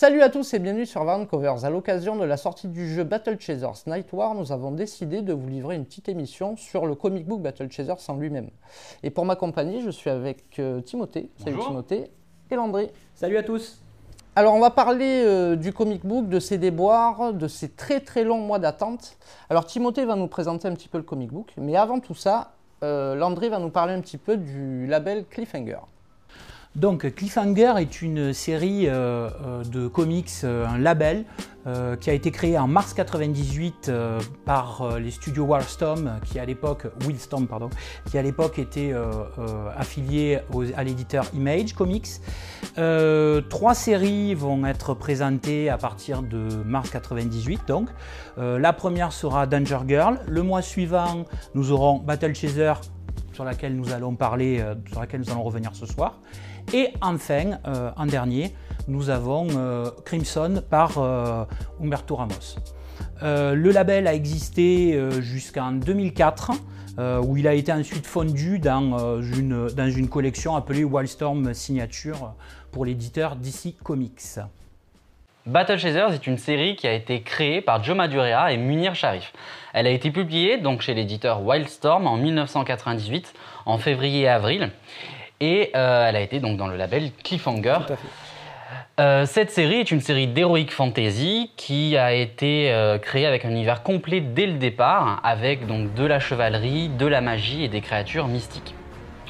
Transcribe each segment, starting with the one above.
Salut à tous et bienvenue sur Covers. À l'occasion de la sortie du jeu Battle Chasers Night War, nous avons décidé de vous livrer une petite émission sur le comic book Battle Chasers en lui-même. Et pour m'accompagner, je suis avec euh, Timothée. Salut Timothée. Et Landry. Salut à tous. Alors on va parler euh, du comic book, de ses déboires, de ses très très longs mois d'attente. Alors Timothée va nous présenter un petit peu le comic book, mais avant tout ça, euh, Landry va nous parler un petit peu du label Cliffhanger. Donc Cliffhanger est une série euh, euh, de comics, euh, un label qui a été créé en mars 98 par les studios Wildstorm, qui à l'époque Wildstorm pardon, qui à l'époque était affilié à l'éditeur Image Comics. trois séries vont être présentées à partir de mars 98 donc. la première sera Danger Girl. Le mois suivant, nous aurons Battle Chaser sur laquelle nous allons parler, sur laquelle nous allons revenir ce soir. Et enfin, euh, en dernier, nous avons euh, Crimson par euh, Humberto Ramos. le label a existé jusqu'en 2004, où il a été ensuite fondu dans, une, collection appelée Wildstorm Signature pour l'éditeur DC Comics. Battle Chasers est une série qui a été créée par Joe Madureira et Munir Sharif. Elle a été publiée donc chez l'éditeur Wildstorm en 1998, en février et avril. Et euh, elle a été donc dans le label Cliffhanger. Euh, cette série est une série d'heroic fantasy qui a été euh, créée avec un univers complet dès le départ, avec donc de la chevalerie, de la magie et des créatures mystiques.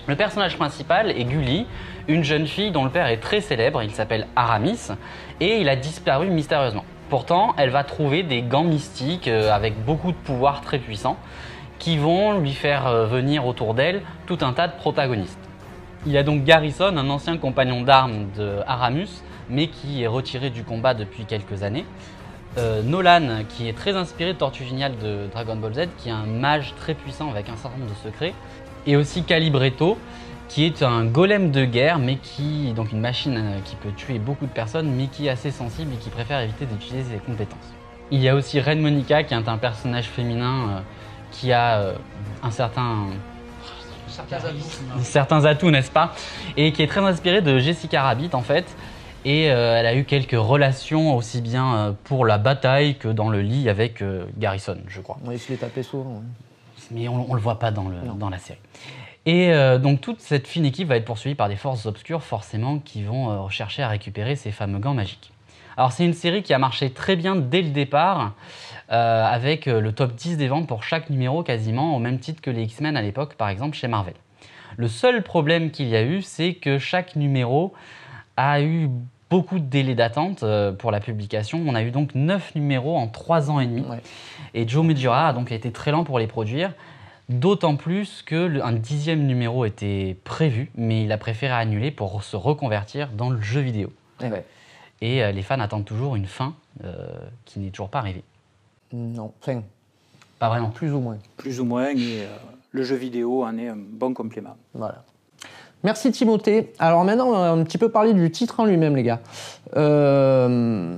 Le personnage principal est Gully, une jeune fille dont le père est très célèbre, il s'appelle Aramis, et il a disparu mystérieusement. Pourtant, elle va trouver des gants mystiques avec beaucoup de pouvoirs très puissants qui vont lui faire venir autour d'elle tout un tas de protagonistes. Il a donc Garrison, un ancien compagnon d'armes de Aramus, mais qui est retiré du combat depuis quelques années. Euh, Nolan, qui est très inspiré de Tortue Géniale de Dragon Ball Z, qui est un mage très puissant avec un certain nombre de secrets. Et aussi Calibretto, qui est un golem de guerre, mais qui, donc une machine euh, qui peut tuer beaucoup de personnes, mais qui est assez sensible et qui préfère éviter d'utiliser ses compétences. Il y a aussi Ren Monica, qui est un personnage féminin euh, qui a un certain certains atouts, n'est-ce pas? Et qui est très inspirée de Jessica Rabbit en fait. Et euh, elle a eu quelques relations aussi bien euh, pour la bataille que dans le lit avec euh, Garrison, je crois. Oui, je l'ai tapé souvent. Mais on, ne le voit pas dans, le, dans la série. Et donc toute cette fine équipe va être poursuivie par des forces obscures forcément qui vont rechercher à récupérer ces fameux gants magiques. Alors c'est une série qui a marché très bien dès le départ. Euh, avec euh, le top 10 des ventes pour chaque numéro quasiment, au même titre que les X-Men à l'époque, par exemple, chez Marvel. Le seul problème qu'il y a eu, c'est que chaque numéro a eu beaucoup de délais d'attente euh, pour la publication. On a eu donc 9 numéros en 3 ans et demi. Et Joe Medjura a donc été très lent pour les produire. D'autant plus qu'un dixième numéro était prévu, mais il a préféré annuler pour se reconvertir dans le jeu vidéo. Et, les fans attendent toujours une fin qui n'est toujours pas arrivée. Non, enfin, pas vraiment. Plus ou moins. Plus ou moins, et euh, le jeu vidéo en est un bon complément. Voilà. Merci Timothée. Alors maintenant, on va un petit peu parler du titre en lui-même, les gars. Euh,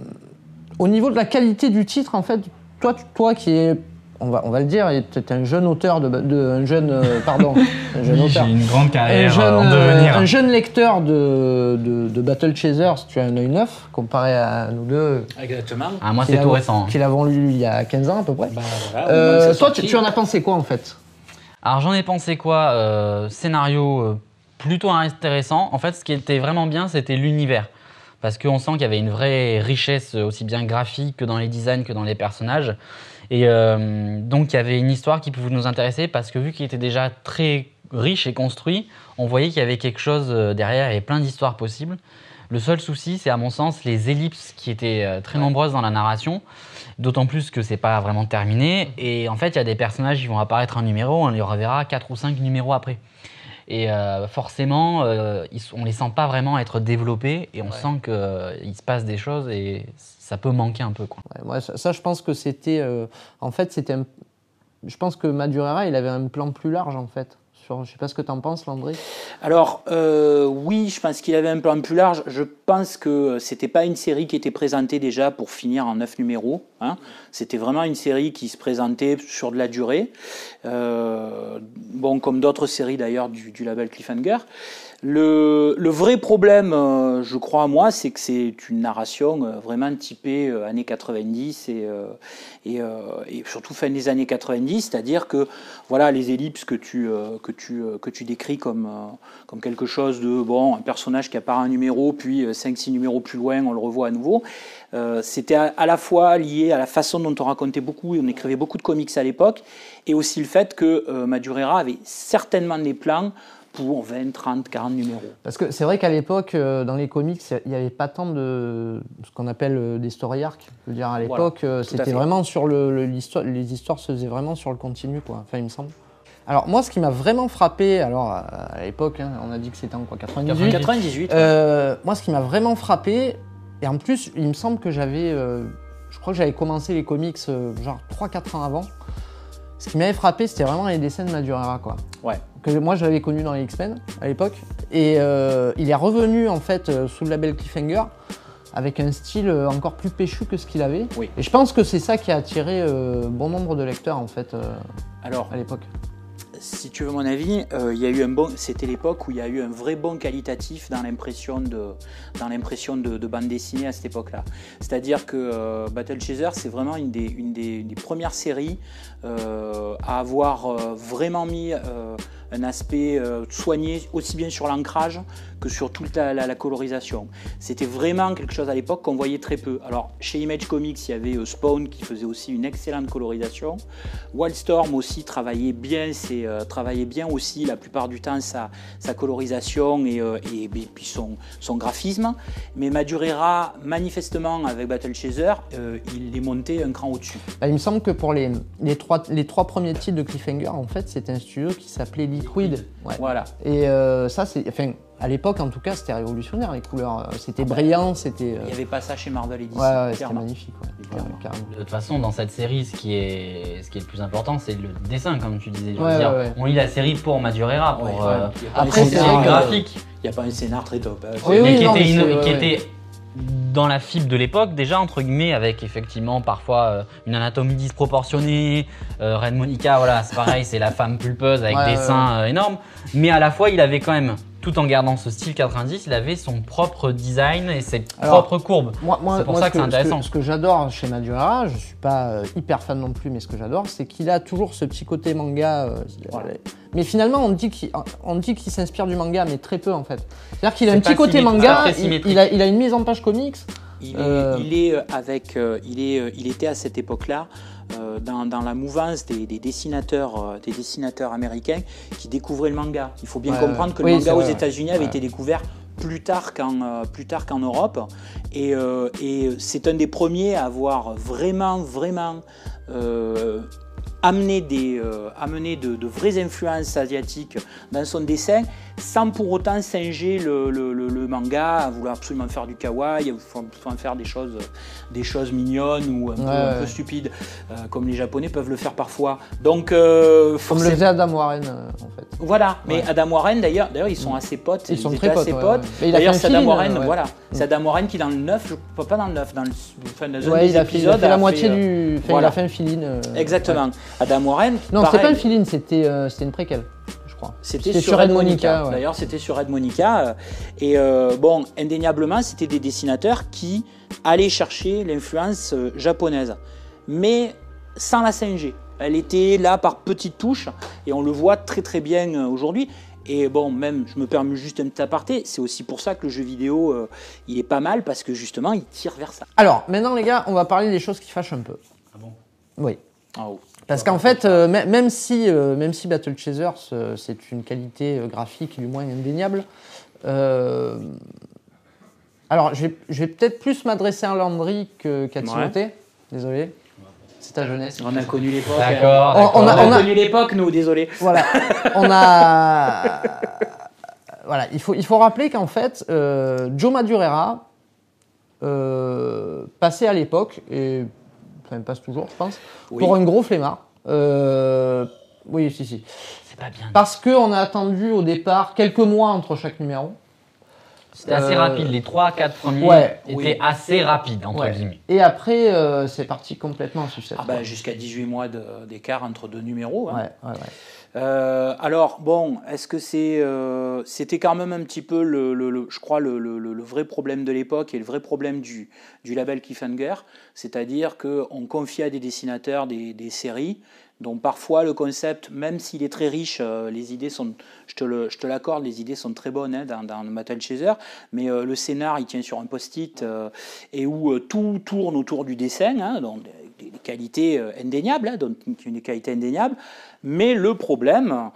au niveau de la qualité du titre, en fait, toi, toi qui es on va, on va le dire, il est un jeune auteur de, un jeune, euh, pardon, un jeune J'ai une grande carrière un jeune, en devenir. un jeune lecteur de, de, Battle Chasers, tu as un œil neuf comparé à nous deux. Exactement. Ah, moi, c'est tout récent. Hein. Qui l'avons lu il y a 15 ans à peu près. Bah, euh, toi, tu, en as pensé quoi en fait? Alors, j'en ai pensé quoi euh, Scénario plutôt intéressant. En fait, ce qui était vraiment bien, c'était l'univers parce qu'on sent qu'il y avait une vraie richesse aussi bien graphique que dans les designs que dans les personnages. Et euh, donc il y avait une histoire qui pouvait nous intéresser parce que vu qu'il était déjà très riche et construit, on voyait qu'il y avait quelque chose euh, derrière et plein d'histoires possibles. Le seul souci, c'est à mon sens les ellipses qui étaient euh, très nombreuses dans la narration, d'autant plus que c'est pas vraiment terminé. Et en fait, il y a des personnages qui vont apparaître un numéro, on les reverra quatre ou cinq numéros après. Et forcément, on ne les sent pas vraiment être développés et on sent qu'il se passe des choses et ça peut manquer un peu. Quoi. moi, ça, je pense que c'était. Euh, en fait, c'était. Je pense que Madurera, il avait un plan plus large, en fait. Je ne sais pas ce que tu en penses, Landry. Alors, euh, oui, je pense qu'il avait un plan plus large. Je pense que c'était pas une série qui était présentée déjà pour finir en neuf numéros. Hein. C'était vraiment une série qui se présentait sur de la durée. Euh, bon, comme d'autres séries d'ailleurs du, du, label Cliffhanger. Le, vrai problème, euh, je crois moi, c'est que c'est une narration euh, vraiment typée euh, années 90 et, surtout fin des années 90, c'est-à-dire que voilà les ellipses que tu, que tu, que tu décris comme, comme quelque chose de bon, un personnage qui apparaît un numéro, puis 5-6 numéros plus loin, on le revoit à nouveau. C'était à, à, la fois lié à la façon dont on racontait beaucoup, et on écrivait beaucoup de comics à l'époque, et aussi le fait que Madureira avait certainement des plans pour 20, 30, 40 numéros. Parce que c'est vrai qu'à l'époque, euh, dans les comics, il n'y avait pas tant de ce qu'on appelle euh, des story arcs. Je veux dire, à l'époque, euh, c'était vraiment sur le, les histoires se faisaient vraiment sur le continu, quoi. Enfin, il me semble. Alors moi, ce qui m'a vraiment frappé, alors à l'époque, hein, on a dit que c'était en quoi 98. 98. moi, ce qui m'a vraiment frappé, et en plus, il me semble que j'avais, je crois que j'avais commencé les comics genre 3-4 ans avant. Ce qui m'avait frappé, c'était vraiment les dessins de Madureira, quoi. Ouais. Que moi, je l'avais connu dans les X-Men à l'époque. Et euh, il est revenu, en fait, euh, sous le label Cliffhanger, avec un style euh, encore plus péchu que ce qu'il avait. Oui. Et je pense que c'est ça qui a attiré bon nombre de lecteurs, en fait, Alors, à l'époque si tu veux mon avis, euh, y a eu un bon, c'était l'époque où il y a eu un vrai bon qualitatif dans l'impression de, dans l'impression de, bande dessinée à cette époque-là. C'est-à-dire que euh, Battle Chaser, c'est vraiment une des, une des, premières séries euh, à avoir vraiment mis un aspect soigné aussi bien sur l'ancrage que sur toute la, colorisation. C'était vraiment quelque chose à l'époque qu'on voyait très peu. Alors chez Image Comics, il y avait Spawn qui faisait aussi une excellente colorisation. Wildstorm aussi travaillait bien, c'est euh, travaillait bien aussi la plupart du temps sa, sa colorisation et, euh, et, puis son, son, graphisme. Mais Madureira, manifestement avec Battle Chaser, euh, il est monté un cran au-dessus. Bah, il me semble que pour les, les, trois, les trois premiers titres de Cliffhanger, en fait, c'était un studio qui s'appelait Liquid. Voilà. Et ça, c'est, enfin, à l'époque, en tout cas, c'était révolutionnaire. Les couleurs, c'était brillant, c'était. Il n'y avait pas ça chez Marvel Edition. Ouais, c'était magnifique. de toute façon, dans cette série, ce qui est, ce qui est le plus important, c'est le dessin, comme tu disais. dire, on lit la série pour Madureira, pour euh, après c'est graphique. Il n'y a pas un scénar très top. Hein. mais qui, était, qui était dans la fibre de l'époque, déjà entre guillemets, avec effectivement parfois euh, une anatomie disproportionnée. Euh, Red Monica, voilà, c'est pareil, c'est la femme pulpeuse avec des seins euh, énormes. Mais à la fois, il avait quand même tout en gardant ce style 90, il avait son propre design et ses propres courbes. c'est pour ça que, c'est intéressant. Ce que, j'adore chez Madureira, je suis pas euh, hyper fan non plus, mais ce que j'adore, c'est qu'il a toujours ce petit côté manga. Euh, mais finalement, on dit qu'il s'inspire du manga, mais très peu en fait. C'est-à-dire qu'il a un petit côté manga, il, a, il, a, une mise en page comics. Il est, il est avec, il est, il était à cette époque-là euh, dans, la mouvance des, dessinateurs, euh, des dessinateurs américains qui découvraient le manga. Il faut bien comprendre que le manga aux États-Unis avait été découvert plus tard qu'en euh, plus tard qu'en Europe. Et, et c'est un des premiers à avoir vraiment vraiment amené des amené de, de, vraies influences asiatiques dans son dessin sans pour autant singer le, le, manga, à vouloir absolument faire du kawaii, à faire des choses, des choses mignonnes ou un, peu, stupides, euh, comme les Japonais peuvent le faire parfois. Donc, euh, comme le faisait Adam Warren, euh, en fait. Voilà, mais Adam Warren, d'ailleurs, d'ailleurs, ils sont assez potes. Ils, sont très assez potes. D'ailleurs, c'est Adam Warren, voilà, c'est Adam Warren qui dans le 9, je crois pas dans le 9, dans le fin de ouais, il a fait, il a fait la moitié du, enfin, il a fait un fill Exactement. Adam Warren. Non, c'était pas un fill c'était une préquelle. C'était sur, Red Monica. D'ailleurs, c'était sur Red Monica. Et euh, bon, indéniablement, c'était des dessinateurs qui allaient chercher l'influence euh, japonaise, mais sans la singer. Elle était là par petites touches, et on le voit très très bien euh, aujourd'hui. Et bon, même, je me permets juste un petit aparté, c'est aussi pour ça que le jeu vidéo, il est pas mal, parce que justement, il tire vers ça. Alors, maintenant les gars, on va parler des choses qui fâchent un peu. Ah bon? Oui. Ah, oh. Parce qu'en fait, euh, même, si, euh, même si Battle Chasers, euh, c'est une qualité graphique du moins indéniable, alors je vais, peut-être plus m'adresser à Landry qu'à Timothée. Désolé. C'est ta jeunesse. On a connu l'époque. D'accord. On, a, connu l'époque, nous, désolé. Voilà. on a. voilà, il faut, il faut rappeler qu'en fait, Joe Madureira, passé à l'époque, et même passe toujours, je pense, pour un gros flemmard. Euh, oui, si, si. C'est pas bien. Parce qu'on a attendu au départ quelques mois entre chaque numéro. C'était assez rapide. Les 3-4 premiers étaient assez rapides, entre guillemets. Et après, c'est parti complètement succès. Ah bah, Jusqu'à 18 mois d'écart entre deux numéros. Hein. Euh, alors, bon, est-ce que c'est, euh, c'était quand même un petit peu, le, je crois, le, vrai problème de l'époque et le vrai problème du, du label Cliffhanger, c'est-à-dire qu'on confie à des dessinateurs des, séries dont parfois le concept, même s'il est très riche, euh, les idées sont, je te, l'accorde, les idées sont très bonnes hein, dans, dans Metal Chaser, mais le scénar, il tient sur un post-it et où tout tourne autour du dessin, hein, donc des, qualités indéniables, hein, donc une qualité indéniable. Mais le problème, euh,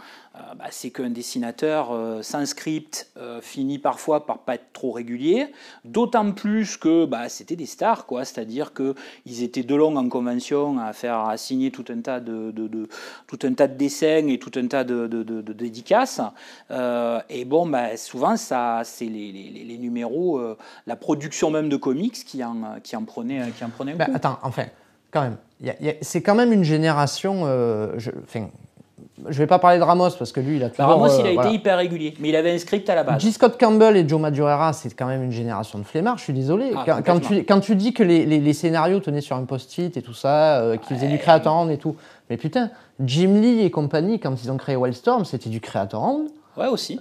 bah, c'est qu'un dessinateur euh, sans script euh, finit parfois par pas être trop régulier, d'autant plus que bah, c'était des stars, quoi. C'est-à-dire qu'ils étaient de longs en convention à faire à signer tout un tas de, tout un tas de dessins et tout un tas de, dédicaces. et bon, bah, souvent, ça, c'est les, numéros, la production même de comics qui en, qui en prenait, qui en prenait un coup. Attends, enfin quand même. C'est quand même une génération. Euh, je, enfin, je vais pas parler de Ramos parce que lui, il a toujours. Ramos, il a euh, été hyper régulier, mais il avait un script à la base. J. Scott Campbell et Joe Madureira, c'est quand même une génération de flemmards. Je suis désolé. Ah, quand, tu, quand, tu, dis que les, les, scénarios tenaient sur un post-it et tout ça, euh, qu'ils faisaient du Creator Hand et tout, mais putain, Jim Lee et compagnie, quand ils ont créé Wildstorm, c'était du Creator Hand. Ouais, aussi.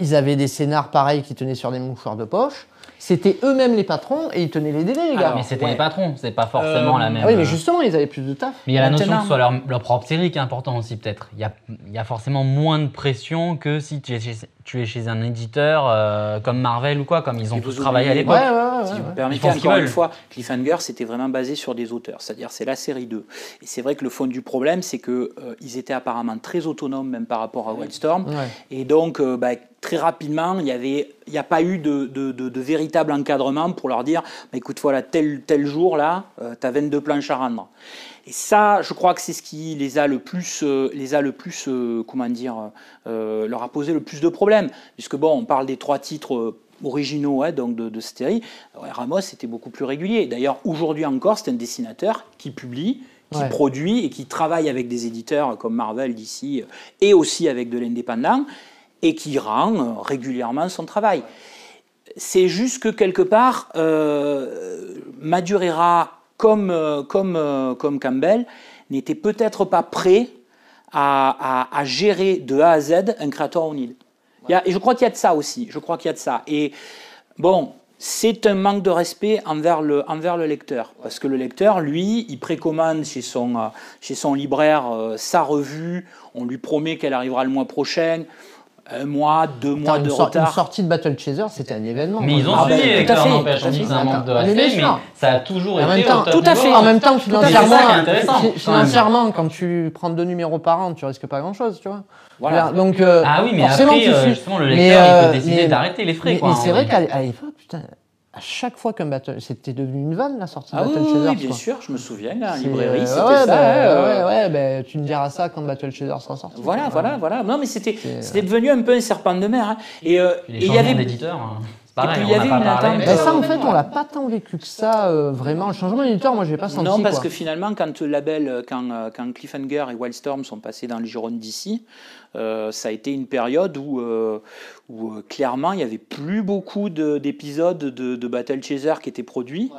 ils avaient des scénars pareils qui tenaient sur des mouchoirs de poche. C'était eux-mêmes les patrons et ils tenaient les délais, les gars. mais c'était les patrons, c'est pas forcément euh, la même. Ah oui, mais justement, ils avaient plus de taf. Mais il y a la notion que ce soit leur, leur, propre série qui est important aussi, peut-être. Il y a, il y a forcément moins de pression que si tu es chez, tu es chez un éditeur euh, comme Marvel ou quoi, comme ils ont tous travaillé à l'époque. Ouais, ouais, si vous permettez, encore une fois, Cliffhanger, c'était vraiment basé sur des auteurs, c'est-à-dire c'est la série 2. Et c'est vrai que le fond du problème, c'est qu'ils euh, ils étaient apparemment très autonomes, même par rapport à Wildstorm. Et donc, bah, très rapidement, il n'y avait, il n'y a pas eu de, de, de, véritable encadrement pour leur dire, bah, écoute, voilà, tel, tel jour là, euh, tu as 22 planches à rendre. Et ça, je crois que c'est ce qui les a le plus, euh, les a le plus, euh, comment dire, leur a posé le plus de problèmes, puisque bon, on parle des trois titres originaux hein, donc de, de, cette série. Ramos était beaucoup plus régulier. D'ailleurs, aujourd'hui encore, c'est un dessinateur qui publie, qui produit et qui travaille avec des éditeurs comme Marvel, DC et aussi avec de l'indépendant et qui rend euh, régulièrement son travail. C'est juste que quelque part, euh, Madurera, comme, euh, comme, euh, comme Campbell, n'était peut-être pas prêt à, à, gérer de A à Z un créateur O'Neill. Et je crois qu'il y a de ça aussi. Je crois qu'il y a de ça. Et bon, c'est un manque de respect envers le, envers le lecteur. Parce que le lecteur, lui, il précommande chez son, chez son libraire sa revue, on lui promet qu'elle arrivera le mois prochain un mois, deux mois de retard. Une sortie de Battle Chaser, c'était un événement. Mais ils ont suivi ah, avec leur n'empêche. On dit c'est un manque de respect, mais, ça a toujours été. Temps, tout à fait. En même temps, financièrement, financièrement, quand tu prends deux numéros par an, tu risques pas grand-chose, tu vois. Voilà. Donc, euh, ah oui, mais après, euh, justement, le lecteur, il peut euh, décider d'arrêter les frais. Mais c'est vrai qu'à l'époque, putain, à chaque fois qu'un battle, c'était devenu une vanne la sortie de ah Battle oui, Oui, bien sûr, je me souviens, la librairie, c'était ouais, ça. Bah, ouais, ouais, bah, tu me diras ça quand Battle Shader sera sorti. Voilà, voilà, voilà. Non, mais c'était, c'était devenu un peu un serpent de mer. Hein. Et, euh, il y avait d'éditeur. Hein. Pareil, et puis, il y avait une attente. Bah, ça, en fait, on l'a pas tant vécu que ça, euh, vraiment. Le changement d'éditeur, moi, je n'ai pas senti. Non, parce quoi. que finalement, quand le label, euh, quand, euh, quand Cliffhanger et Wildstorm sont passés dans les Girondes d'ici, euh, ça a été une période où, euh, où euh, clairement il n'y avait plus beaucoup d'épisodes de, de, Battle Chaser qui étaient produits.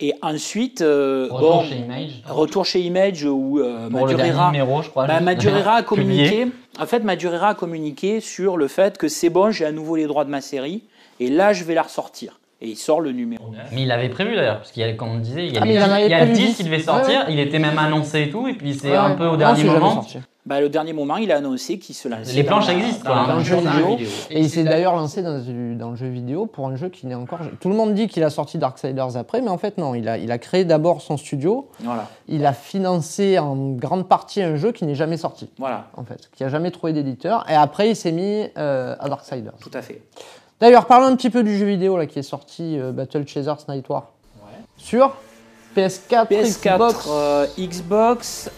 Et ensuite, retour, bon, chez Image. retour chez Image où Madurera, numéro, je crois, bah, Madurera a communiqué. en fait, Madurera a communiqué sur le fait que c'est bon, j'ai à nouveau les droits de ma série, et là je vais la ressortir. Et il sort le numéro 9. Mais il avait prévu d'ailleurs, parce qu'il y a, comme on disait, il y a, ah, il y a 10 qui devaient sortir, il était même annoncé et tout, et puis c'est un peu au dernier moment. Bah, le dernier moment, il a annoncé qu'il se lançait. Les planches existent, dans, dans, le jeu vidéo. Et il s'est d'ailleurs lancé dans, dans, le jeu vidéo pour un jeu qui n'est encore. Tout le monde dit qu'il a sorti Darksiders après, mais en fait, non. Il a, il a créé d'abord son studio. Voilà. Il a financé en grande partie un jeu qui n'est jamais sorti. Voilà. En fait, qui a jamais trouvé d'éditeur. Et après, il s'est mis euh, à Darksiders. Tout à fait. D'ailleurs, parlons un petit peu du jeu vidéo là, qui est sorti, euh, Battle Chasers Night War. Ouais. Sur PS4, PS4 Xbox, euh, Xbox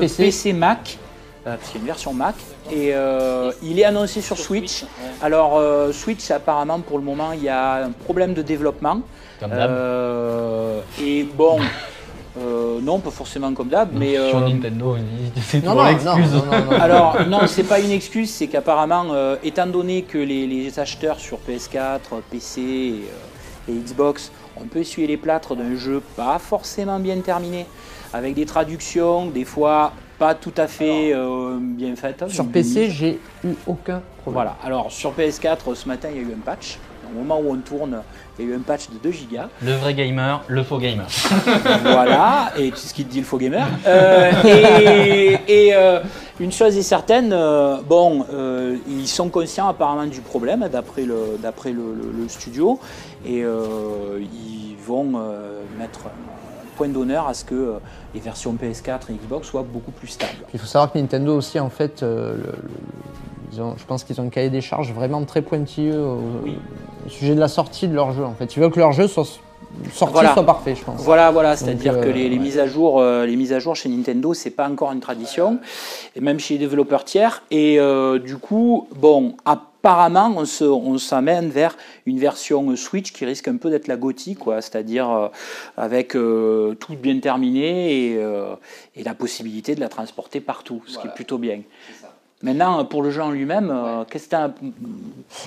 PC. PC Mac. Euh, parce qu'il y a une version Mac. Et euh, il est annoncé sur Switch. Alors, euh, Switch, apparemment, pour le moment, il y a un problème de développement. Comme et bon, Euh, non, pas forcément comme d'hab, mais sur euh, Nintendo, c'est toujours l'excuse. Alors non, c'est pas une excuse, c'est qu'apparemment, euh, étant donné que les, acheteurs sur PS4, PC et, Xbox, on peut essuyer les plâtres d'un jeu pas forcément bien terminé, avec des traductions, des fois pas tout à fait bien faites. Sur PC, j'ai eu aucun problème. Voilà. Alors sur PS4, ce matin, il y a eu un patch. Au moment où on tourne, il y a eu un patch de 2 gigas. Le vrai gamer, le faux gamer. voilà, et sais ce qu'il te dit le faux gamer. Euh, et, euh, une chose est certaine, euh, bon, ils sont conscients apparemment du problème d'après le, d'après le, studio, et ils vont mettre un point d'honneur à ce que les versions PS4 et Xbox soient beaucoup plus stables. Il faut savoir que Nintendo aussi, en fait, je pense qu'ils ont un cahier des charges vraiment très pointilleux au, sujet de la sortie de leur jeu. En fait, ils veulent que leur jeu soit sorti soit parfait, je pense. Voilà, voilà, c'est-à-dire que euh, les, mises à jour, euh, les mises à jour chez Nintendo, c'est pas encore une tradition, et même chez les développeurs tiers. Et euh, du coup, bon, apparemment, on s'amène vers une version Switch qui risque un peu d'être la gothique, quoi, c'est-à-dire avec tout bien terminé et, et, la possibilité de la transporter partout, ce qui est plutôt bien. Maintenant, pour le jeu en lui-même, euh, qu'est-ce que tu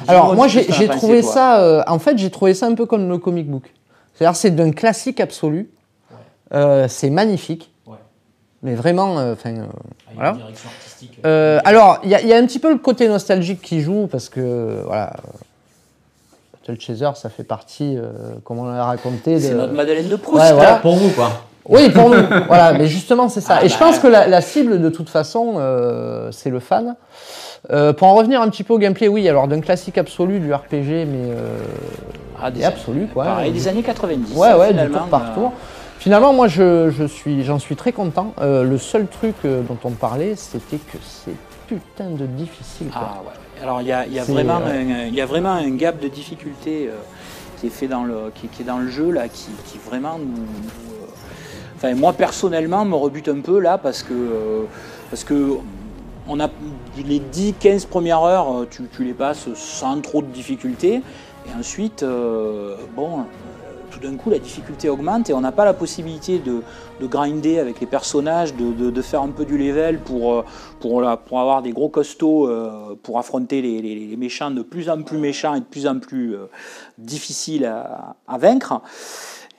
Alors, moi, j'ai trouvé ça. Euh, en fait, j'ai trouvé ça un peu comme le comic book. C'est-à-dire, c'est d'un classique absolu. Euh, c'est magnifique. Mais vraiment, enfin. Ah, voilà. alors, il y, y, a un petit peu le côté nostalgique qui joue parce que, voilà. Battle Chaser, ça fait partie, comme on l'a raconté. De... C'est notre Madeleine de Proust. Ouais, voilà. Pour vous, quoi. Oui, pour nous. voilà, mais justement, c'est ça. Ah et je bah pense que la, cible, de toute façon, euh, c'est le fan. Euh, pour en revenir un petit peu au gameplay, oui, alors d'un classique absolu du RPG, mais euh, ah, des absolu, quoi. Pareil, des années 90. Ouais, ouais, du tour par tour. Finalement, moi, je, je suis, j'en suis très content. le seul truc dont on parlait, c'était que c'est putain de difficile. Ah ouais. Alors, il y a, y, a vraiment un, y a vraiment un gap de difficulté qui est fait dans le, qui, qui, est dans le jeu, là, qui, qui vraiment nous Moi personnellement, me rebute un peu là parce que, euh, parce que les 10-15 premières heures, euh, tu, les passes sans trop de difficultés. Et ensuite, euh, bon, tout d'un coup, la difficulté augmente et on n'a pas la possibilité de, grinder avec les personnages, de, faire un peu du level pour, pour, avoir des gros costauds pour affronter les, méchants de plus en plus méchants et de plus en plus difficiles à vaincre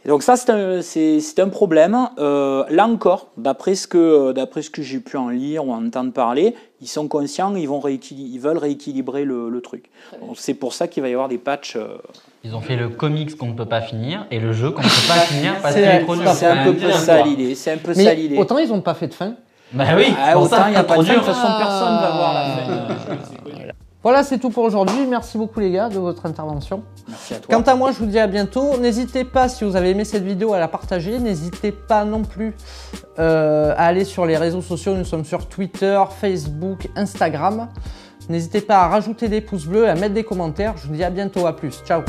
donc ça, c'est un, un, problème. Euh, là encore, d'après ce que, ce que j'ai pu en lire ou entendre parler, ils sont conscients, ils, vont ils veulent rééquilibrer le, truc. C'est pour ça qu'il va y avoir des patchs. Euh, ils ont fait le comics qu'on ne peut pas finir et le jeu qu'on ne peut pas finir parce qu'il est produit. C'est un peu ça l'idée. C'est un peu ça l'idée. Autant ils n'ont pas fait de fin. Bah oui. Ah, autant il n'y a pas de fin. De toute façon, personne ne va voir la fin. Voilà, c'est tout pour aujourd'hui. Merci beaucoup les gars de votre intervention. Merci à toi. Quant à moi, je vous dis à bientôt. N'hésitez pas, si vous avez aimé cette vidéo, à la partager. N'hésitez pas non plus euh, à aller sur les réseaux sociaux. Nous sommes sur Twitter, Facebook, Instagram. N'hésitez pas à rajouter des pouces bleus, à mettre des commentaires. Je vous dis à bientôt, à plus. Ciao